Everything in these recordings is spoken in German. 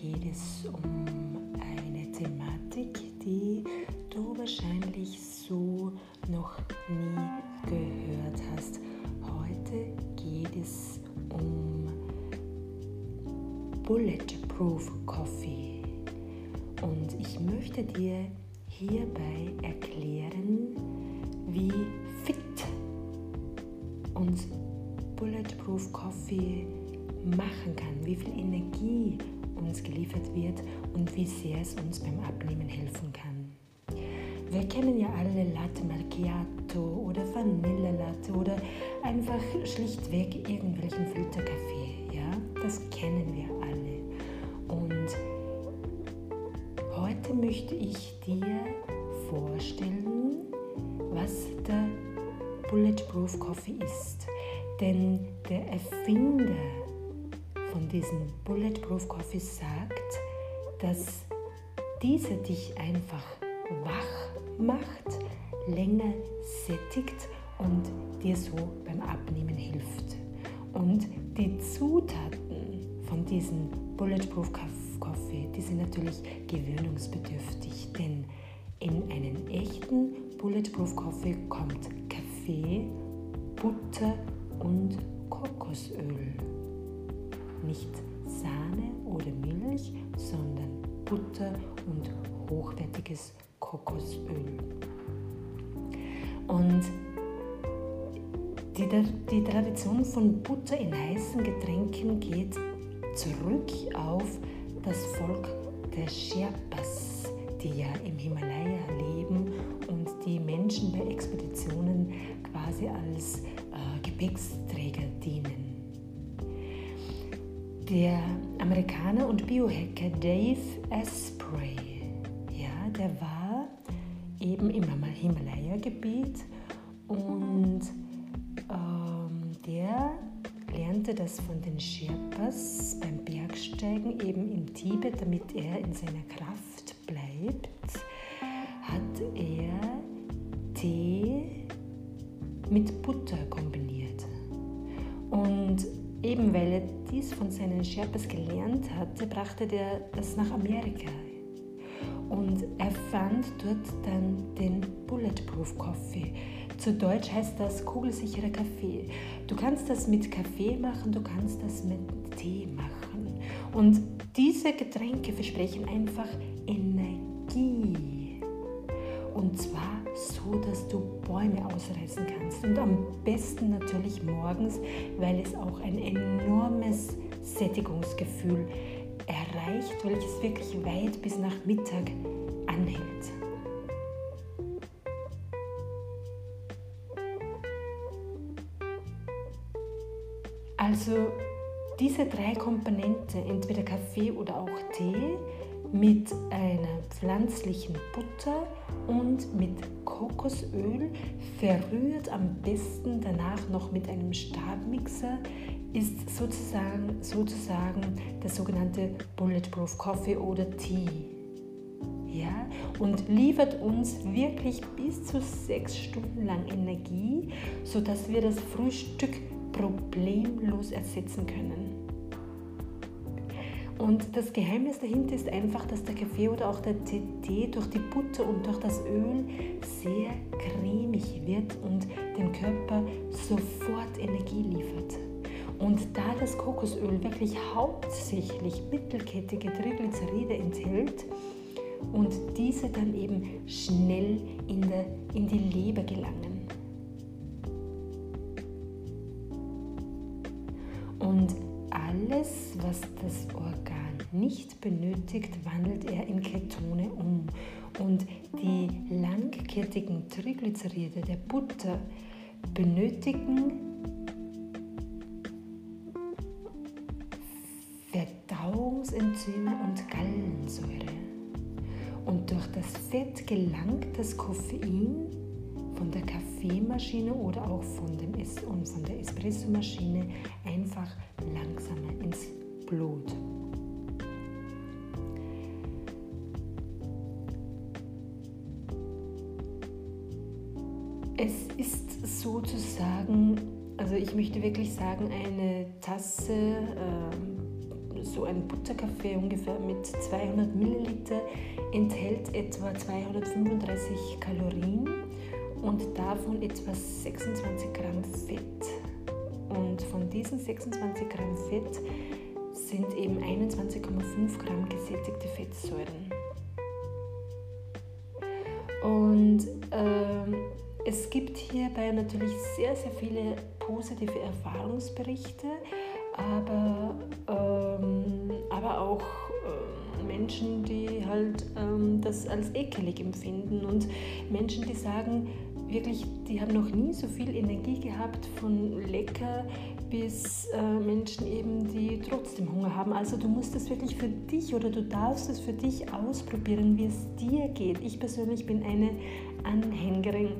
geht es um eine Thematik, die du wahrscheinlich so noch nie gehört hast. Heute geht es um Bulletproof Coffee. Und ich möchte dir hierbei geliefert wird und wie sehr es uns beim Abnehmen helfen kann. Wir kennen ja alle Latte Macchiato oder Vanillelatte oder einfach schlichtweg irgendwelchen Filterkaffee. Ja, das kennen wir alle. Und heute möchte ich dir vorstellen, was der Bulletproof Coffee ist. Denn der Erfinder von diesem Bulletproof Coffee sagt, dass dieser dich einfach wach macht, länger sättigt und dir so beim Abnehmen hilft. Und die Zutaten von diesem Bulletproof Coffee, die sind natürlich gewöhnungsbedürftig, denn in einen echten Bulletproof Coffee kommt Kaffee, Butter und Kokosöl nicht Sahne oder Milch, sondern Butter und hochwertiges Kokosöl. Und die, die Tradition von Butter in heißen Getränken geht zurück auf das Volk der Sherpas, die ja im Himalaya leben und die Menschen bei Expeditionen quasi als äh, Gepäcksträger Der Amerikaner und Biohacker Dave Asprey, ja, der war eben im Himalaya-Gebiet und ähm, der lernte das von den Sherpas beim Bergsteigen eben im Tibet, damit er in seiner Kraft bleibt, hat er Tee mit Butter seinen Sherpas gelernt hatte, brachte er das nach Amerika. Und er fand dort dann den Bulletproof Coffee. Zu Deutsch heißt das kugelsicherer Kaffee. Du kannst das mit Kaffee machen, du kannst das mit Tee machen. Und diese Getränke versprechen einfach Energie. Und zwar so, dass du Bäume ausreißen kannst. Und am besten natürlich morgens, weil es auch ein enormes Sättigungsgefühl erreicht, welches wirklich weit bis nach Mittag anhält. Also diese drei Komponenten, entweder Kaffee oder auch Tee, mit einer pflanzlichen Butter und mit Kokosöl, verrührt am besten danach noch mit einem Stabmixer, ist sozusagen, sozusagen der sogenannte Bulletproof Coffee oder Tea. Ja, und liefert uns wirklich bis zu sechs Stunden lang Energie, sodass wir das Frühstück problemlos ersetzen können. Und das Geheimnis dahinter ist einfach, dass der Kaffee oder auch der Tee durch die Butter und durch das Öl sehr cremig wird und dem Körper sofort Energie liefert. Und da das Kokosöl wirklich hauptsächlich mittelkettige Triglyceride enthält und diese dann eben schnell in, der, in die Leber gelangen. Und alles, was das Organ nicht benötigt, wandelt er in Ketone um. Und die langkettigen Triglyceride der Butter benötigen Verdauungsenzyme und Gallensäure. Und durch das Fett gelangt das Koffein von der Kaffeemaschine oder auch von, dem es und von der Espressomaschine einfach langsamer ins Blut. Sozusagen, also ich möchte wirklich sagen, eine Tasse äh, so ein Butterkaffee ungefähr mit 200 Milliliter enthält etwa 235 Kalorien und davon etwa 26 Gramm Fett. Und von diesen 26 Gramm Fett sind eben 21,5 Gramm gesättigte Fettsäuren. Und ähm, es gibt hierbei natürlich sehr, sehr viele positive Erfahrungsberichte, aber, ähm, aber auch äh, Menschen, die halt ähm, das als ekelig empfinden und Menschen, die sagen, wirklich, die haben noch nie so viel Energie gehabt von lecker bis äh, Menschen eben, die trotzdem Hunger haben. Also du musst es wirklich für dich oder du darfst es für dich ausprobieren, wie es dir geht. Ich persönlich bin eine Anhängerin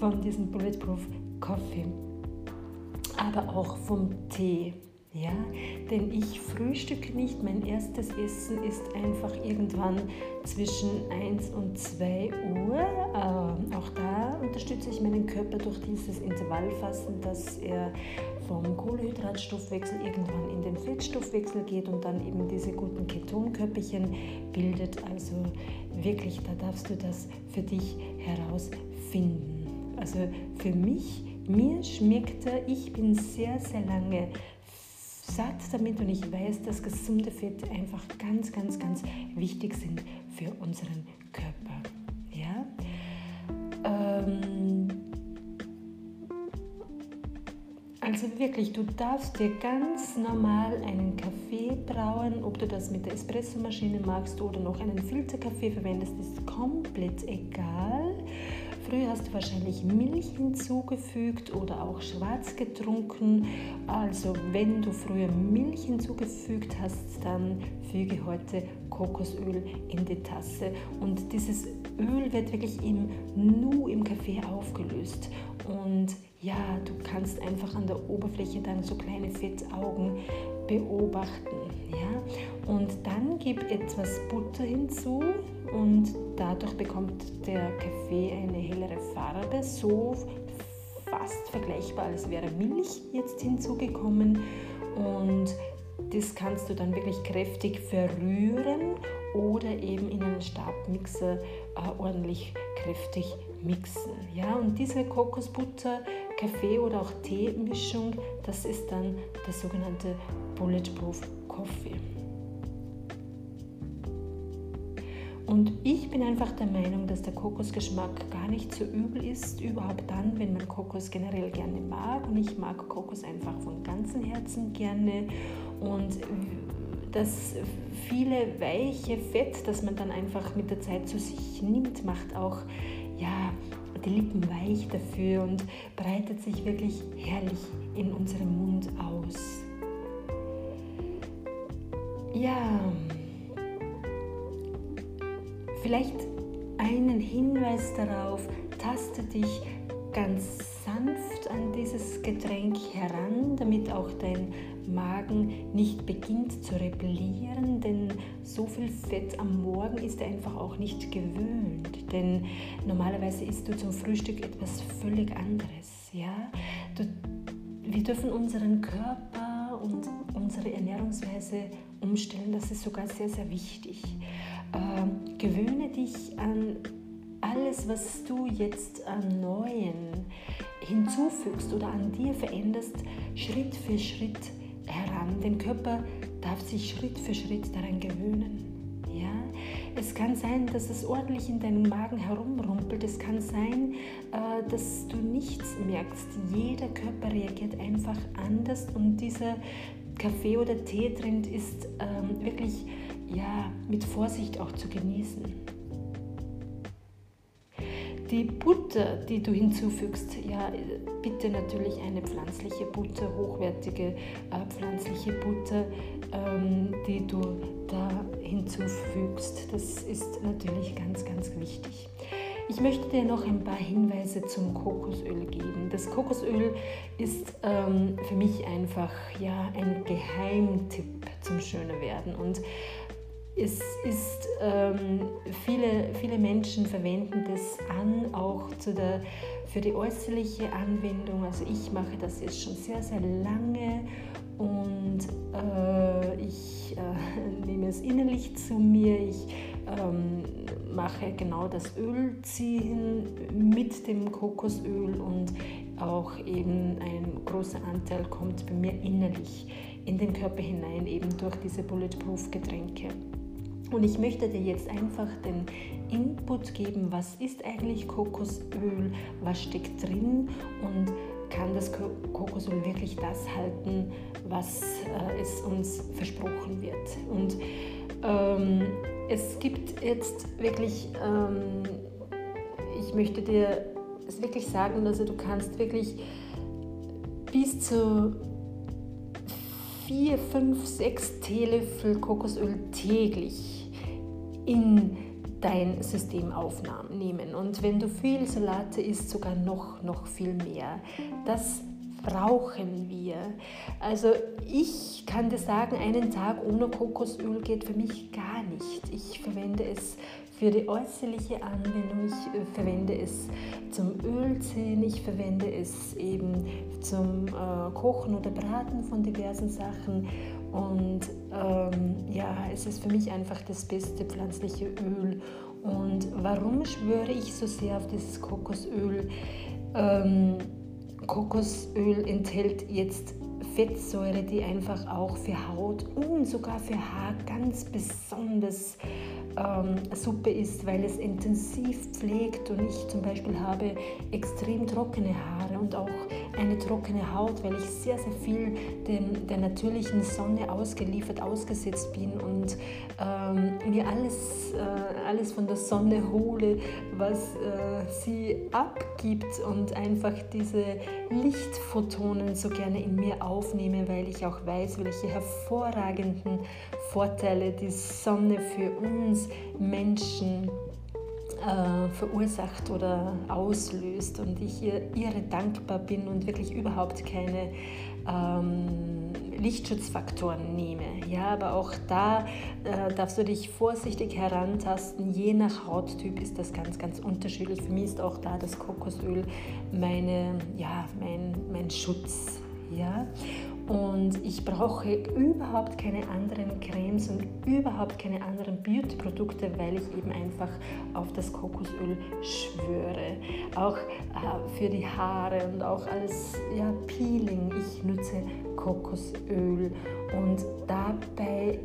von diesem Bulletproof Coffee, aber auch vom Tee. Ja, denn ich frühstücke nicht. Mein erstes Essen ist einfach irgendwann zwischen 1 und 2 Uhr. Ähm, auch da unterstütze ich meinen Körper durch dieses Intervallfasten, dass er vom Kohlehydratstoffwechsel irgendwann in den Fettstoffwechsel geht und dann eben diese guten Ketonkörperchen bildet. Also wirklich, da darfst du das für dich herausfinden. Also für mich, mir schmeckt er, ich bin sehr, sehr lange satt damit und ich weiß, dass gesunde Fette einfach ganz, ganz, ganz wichtig sind für unseren Körper. Ja? Ähm also wirklich, du darfst dir ganz normal einen Kaffee brauen, ob du das mit der Espressomaschine magst oder noch einen Filterkaffee verwendest, ist komplett egal. Früher hast du wahrscheinlich Milch hinzugefügt oder auch schwarz getrunken. Also wenn du früher Milch hinzugefügt hast, dann füge heute Kokosöl in die Tasse. Und dieses Öl wird wirklich im Nu im Kaffee aufgelöst. Und ja, du kannst einfach an der Oberfläche dann so kleine Fettaugen beobachten. Ja? Und dann gib etwas Butter hinzu und dadurch bekommt der Kaffee eine hellere Farbe, so fast vergleichbar, als wäre Milch jetzt hinzugekommen. Und das kannst du dann wirklich kräftig verrühren oder eben in einen Stabmixer äh, ordentlich kräftig mixen. Ja, und diese Kokosbutter, Kaffee oder auch Teemischung, das ist dann der sogenannte Bulletproof Coffee. Und ich bin einfach der Meinung, dass der Kokosgeschmack gar nicht so übel ist, überhaupt dann, wenn man Kokos generell gerne mag. Und ich mag Kokos einfach von ganzem Herzen gerne. Und das viele weiche Fett, das man dann einfach mit der Zeit zu sich nimmt, macht auch ja, die Lippen weich dafür und breitet sich wirklich herrlich in unserem Mund aus. Ja, vielleicht einen Hinweis darauf, taste dich ganz sanft an dieses Getränk heran, damit auch dein Magen nicht beginnt zu rebellieren, denn so viel Fett am Morgen ist er einfach auch nicht gewöhnt. Denn normalerweise isst du zum Frühstück etwas völlig anderes. Ja? Du, wir dürfen unseren Körper und unsere Ernährungsweise umstellen, das ist sogar sehr, sehr wichtig. Ähm, gewöhne dich an alles, was du jetzt an Neuen hinzufügst oder an dir veränderst, Schritt für Schritt heran. Den Körper darf sich Schritt für Schritt daran gewöhnen. Ja? Es kann sein, dass es ordentlich in deinem Magen herumrumpelt. Es kann sein, äh, dass du nichts merkst. Jeder Körper reagiert einfach anders und dieser Kaffee- oder Teetrend ist ähm, wirklich ja, mit Vorsicht auch zu genießen. Die Butter, die du hinzufügst, ja, bitte natürlich eine pflanzliche Butter, hochwertige äh, pflanzliche Butter, ähm, die du da hinzufügst. Das ist natürlich ganz, ganz wichtig. Ich möchte dir noch ein paar Hinweise zum Kokosöl geben. Das Kokosöl ist ähm, für mich einfach ja, ein Geheimtipp zum Schönerwerden. Und es ist, ähm, viele, viele Menschen verwenden das an, auch der, für die äußerliche Anwendung. Also ich mache das jetzt schon sehr, sehr lange und äh, ich äh, nehme es innerlich zu mir. Ich ähm, mache genau das Ölziehen mit dem Kokosöl und auch eben ein großer Anteil kommt bei mir innerlich in den Körper hinein, eben durch diese Bulletproof Getränke. Und ich möchte dir jetzt einfach den Input geben, was ist eigentlich Kokosöl, was steckt drin und kann das Kokosöl wirklich das halten, was äh, es uns versprochen wird. Und ähm, es gibt jetzt wirklich, ähm, ich möchte dir es wirklich sagen, also du kannst wirklich bis zu 4, 5, 6 Teelöffel Kokosöl täglich in dein System aufnehmen. Und wenn du viel Salate isst, sogar noch, noch viel mehr. Das brauchen wir. Also ich kann dir sagen, einen Tag ohne Kokosöl geht für mich gar nicht. Ich verwende es für die äußerliche Anwendung, ich äh, verwende es zum Ölziehen, ich verwende es eben zum äh, Kochen oder Braten von diversen Sachen und ähm, ja, es ist für mich einfach das beste pflanzliche Öl. Und warum schwöre ich so sehr auf dieses Kokosöl? Ähm, Kokosöl enthält jetzt Fettsäure, die einfach auch für Haut und sogar für Haar ganz besonders ähm, Suppe ist, weil es intensiv pflegt und ich zum Beispiel habe extrem trockene Haare und auch eine trockene Haut, weil ich sehr, sehr viel dem, der natürlichen Sonne ausgeliefert, ausgesetzt bin und ähm, mir alles, äh, alles von der Sonne hole, was äh, sie abgibt und einfach diese Lichtphotonen so gerne in mir aufnehme, weil ich auch weiß, welche hervorragenden Vorteile die Sonne für uns Menschen äh, verursacht oder auslöst und ich ihr, ihre dankbar bin und wirklich überhaupt keine ähm, Lichtschutzfaktoren nehme. Ja, aber auch da äh, darfst du dich vorsichtig herantasten. Je nach Hauttyp ist das ganz, ganz unterschiedlich. Für mich ist auch da das Kokosöl meine, ja, mein, mein Schutz. Ja? Und ich brauche überhaupt keine anderen Cremes und überhaupt keine anderen Beauty-Produkte, weil ich eben einfach auf das Kokosöl schwöre. Auch äh, für die Haare und auch als ja, Peeling. Ich nutze Kokosöl und dabei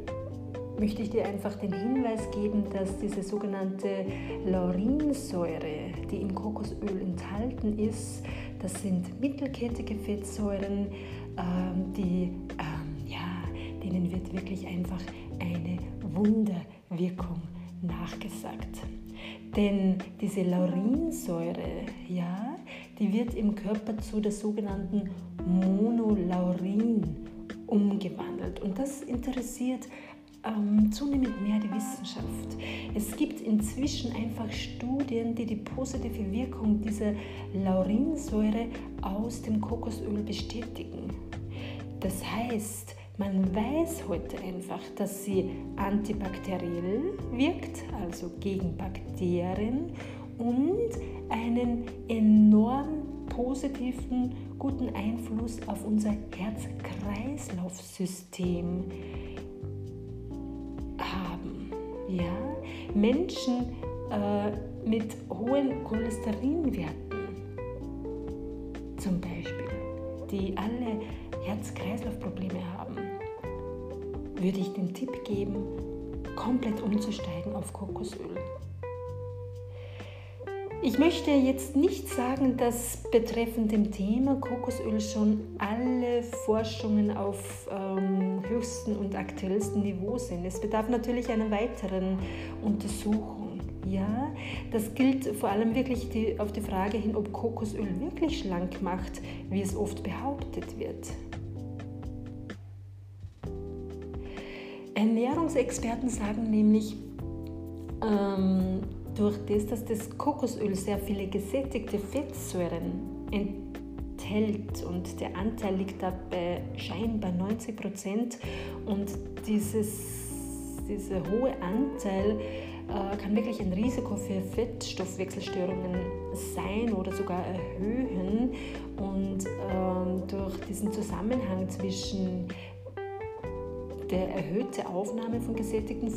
möchte ich dir einfach den Hinweis geben, dass diese sogenannte Laurinsäure, die im Kokosöl enthalten ist, das sind mittelkettige Fettsäuren, ähm, die, ähm, ja, denen wird wirklich einfach eine Wunderwirkung nachgesagt. Denn diese Laurinsäure, ja, die wird im Körper zu der sogenannten Monolaurin umgewandelt. Und das interessiert ähm, zunehmend mehr die Wissenschaft. Es gibt inzwischen einfach Studien, die die positive Wirkung dieser Laurinsäure aus dem Kokosöl bestätigen. Das heißt, man weiß heute einfach, dass sie antibakteriell wirkt, also gegen Bakterien und einen enorm positiven, guten Einfluss auf unser Herz-Kreislauf-System. Ja? Menschen äh, mit hohen Cholesterinwerten zum Beispiel, die alle Herz-Kreislauf-Probleme haben, würde ich den Tipp geben, komplett umzusteigen auf Kokosöl. Ich möchte jetzt nicht sagen, dass betreffend dem Thema Kokosöl schon alle Forschungen auf höchsten und aktuellsten Niveau sind. Es bedarf natürlich einer weiteren Untersuchung. Ja, das gilt vor allem wirklich die, auf die Frage hin, ob Kokosöl wirklich schlank macht, wie es oft behauptet wird. Ernährungsexperten sagen nämlich, ähm, durch das, dass das Kokosöl sehr viele gesättigte Fettsäuren enthält und der Anteil liegt dabei scheinbar 90 Prozent und dieses, dieser hohe Anteil äh, kann wirklich ein Risiko für Fettstoffwechselstörungen sein oder sogar erhöhen. Und ähm, durch die diesen Zusammenhang zwischen der erhöhte Aufnahme von gesättigten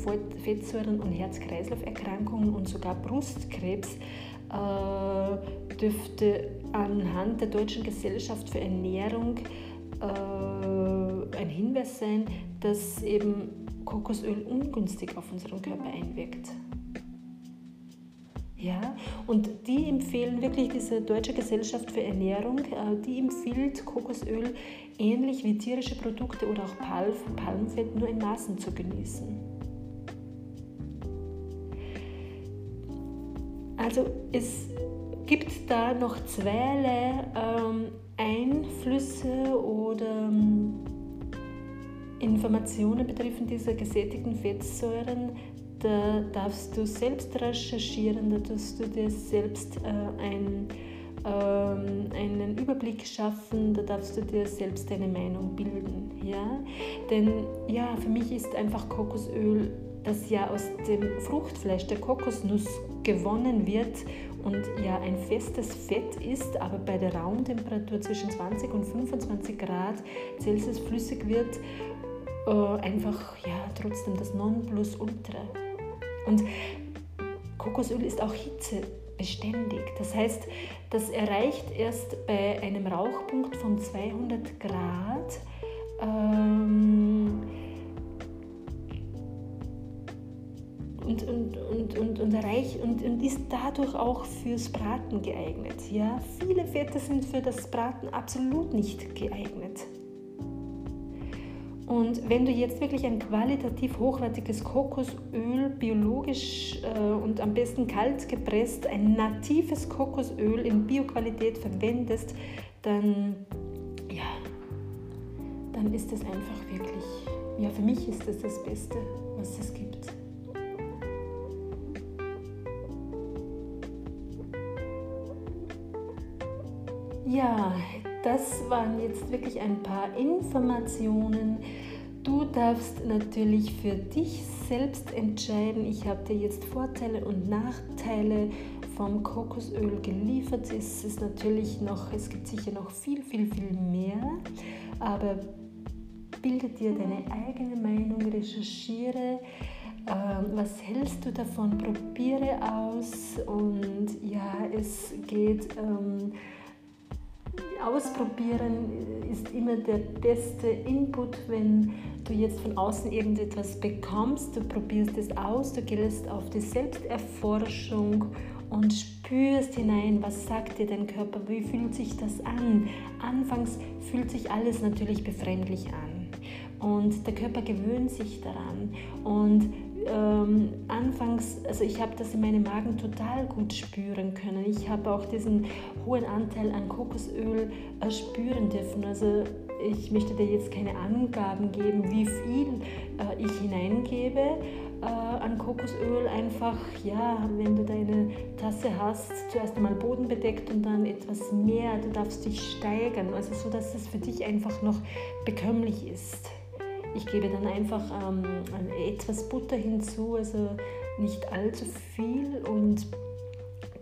Fettsäuren und Herz-Kreislauf-Erkrankungen und sogar Brustkrebs äh, dürfte anhand der Deutschen Gesellschaft für Ernährung äh, ein Hinweis sein, dass eben Kokosöl ungünstig auf unseren Körper einwirkt. Ja, und die empfehlen wirklich, diese Deutsche Gesellschaft für Ernährung, äh, die empfiehlt Kokosöl ähnlich wie tierische Produkte oder auch Palmfett nur in Maßen zu genießen. Also es gibt da noch zweierlei ähm, Einflüsse oder ähm, Informationen betreffend dieser gesättigten Fettsäuren, da darfst du selbst recherchieren, da darfst du dir selbst äh, ein, ähm, einen Überblick schaffen, da darfst du dir selbst deine Meinung bilden. Ja? Denn ja, für mich ist einfach Kokosöl, das ja aus dem Fruchtfleisch der Kokosnuss gewonnen wird und ja ein festes Fett ist, aber bei der Raumtemperatur zwischen 20 und 25 Grad Celsius flüssig wird, äh, einfach ja trotzdem das Nonplusultra. Und Kokosöl ist auch hitzebeständig. Das heißt, das erreicht erst bei einem Rauchpunkt von 200 Grad ähm, und, und, und, und, und, erreicht, und, und ist dadurch auch fürs Braten geeignet. Ja? Viele Fette sind für das Braten absolut nicht geeignet. Und wenn du jetzt wirklich ein qualitativ hochwertiges Kokosöl, biologisch äh, und am besten kalt gepresst, ein natives Kokosöl in Bioqualität verwendest, dann, ja, dann ist es einfach wirklich, ja, für mich ist es das Beste, was es gibt. Ja, das waren jetzt wirklich ein paar Informationen. Du darfst natürlich für dich selbst entscheiden. Ich habe dir jetzt Vorteile und Nachteile vom Kokosöl geliefert. Es ist natürlich noch, es gibt sicher noch viel, viel, viel mehr. Aber bilde dir deine eigene Meinung, recherchiere. Ähm, was hältst du davon? Probiere aus und ja, es geht. Ähm, Ausprobieren ist immer der beste Input, wenn du jetzt von außen irgendetwas bekommst. Du probierst es aus, du gehst auf die Selbsterforschung und spürst hinein, was sagt dir dein Körper, wie fühlt sich das an. Anfangs fühlt sich alles natürlich befremdlich an und der Körper gewöhnt sich daran und ähm, anfangs, also ich habe das in meinem Magen total gut spüren können. Ich habe auch diesen hohen Anteil an Kokosöl äh, spüren dürfen. Also ich möchte dir jetzt keine Angaben geben, wie viel äh, ich hineingebe äh, an Kokosöl. Einfach, ja, wenn du deine Tasse hast, zuerst einmal bodenbedeckt und dann etwas mehr. Du darfst dich steigern, also so, dass es für dich einfach noch bekömmlich ist. Ich gebe dann einfach ähm, etwas Butter hinzu, also nicht allzu viel und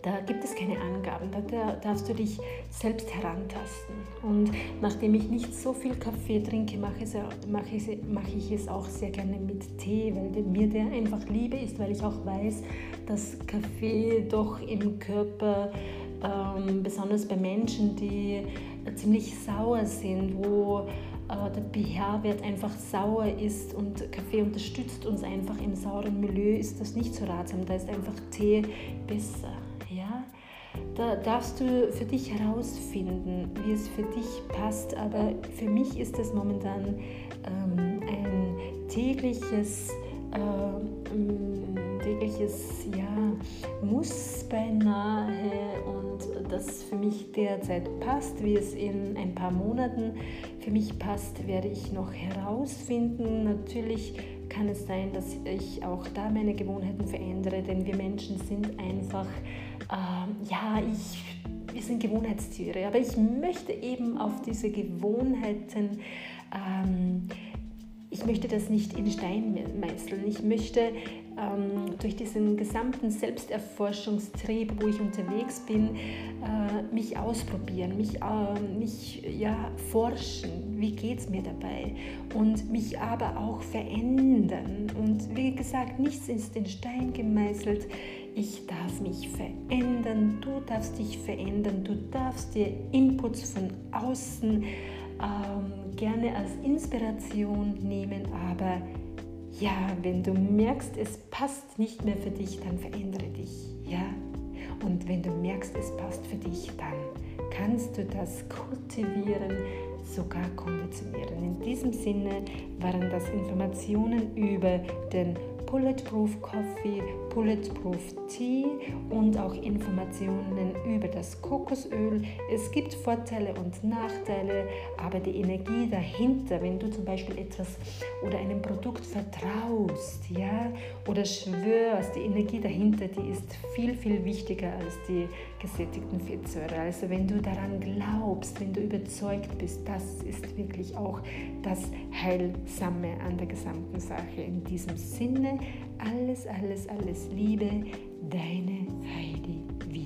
da gibt es keine Angaben, da darfst du dich selbst herantasten. Und nachdem ich nicht so viel Kaffee trinke, mache, mache, mache ich es auch sehr gerne mit Tee, weil mir der einfach Liebe ist, weil ich auch weiß, dass Kaffee doch im Körper, ähm, besonders bei Menschen, die ziemlich sauer sind, wo der pH-Wert einfach sauer ist und Kaffee unterstützt uns einfach im sauren Milieu, ist das nicht so ratsam. Da ist einfach Tee besser. Ja? Da darfst du für dich herausfinden, wie es für dich passt. Aber für mich ist es momentan ähm, ein tägliches, äh, tägliches ja, Muss beinahe und das für mich derzeit passt, wie es in ein paar Monaten für mich passt, werde ich noch herausfinden. Natürlich kann es sein, dass ich auch da meine Gewohnheiten verändere, denn wir Menschen sind einfach, äh, ja, ich, wir sind Gewohnheitstiere, aber ich möchte eben auf diese Gewohnheiten ähm, ich möchte das nicht in Stein meißeln. Ich möchte ähm, durch diesen gesamten Selbsterforschungstrieb, wo ich unterwegs bin, äh, mich ausprobieren, mich, äh, mich ja, forschen, wie geht es mir dabei und mich aber auch verändern. Und wie gesagt, nichts ist in Stein gemeißelt. Ich darf mich verändern, du darfst dich verändern, du darfst dir Inputs von außen ähm, gerne als Inspiration nehmen, aber ja, wenn du merkst, es passt nicht mehr für dich, dann verändere dich, ja. Und wenn du merkst, es passt für dich, dann kannst du das kultivieren, sogar konditionieren. In diesem Sinne waren das Informationen über den Bulletproof Coffee, Bulletproof Tea und auch Informationen über das Kokosöl. Es gibt Vorteile und Nachteile, aber die Energie dahinter, wenn du zum Beispiel etwas oder einem Produkt vertraust, ja, oder schwörst, die Energie dahinter, die ist viel, viel wichtiger als die gesättigten Fettsäuren. Also wenn du daran glaubst, wenn du überzeugt bist, das ist wirklich auch das Heilsame an der gesamten Sache. In diesem Sinne, alles, alles, alles Liebe, deine Heidi Wiener.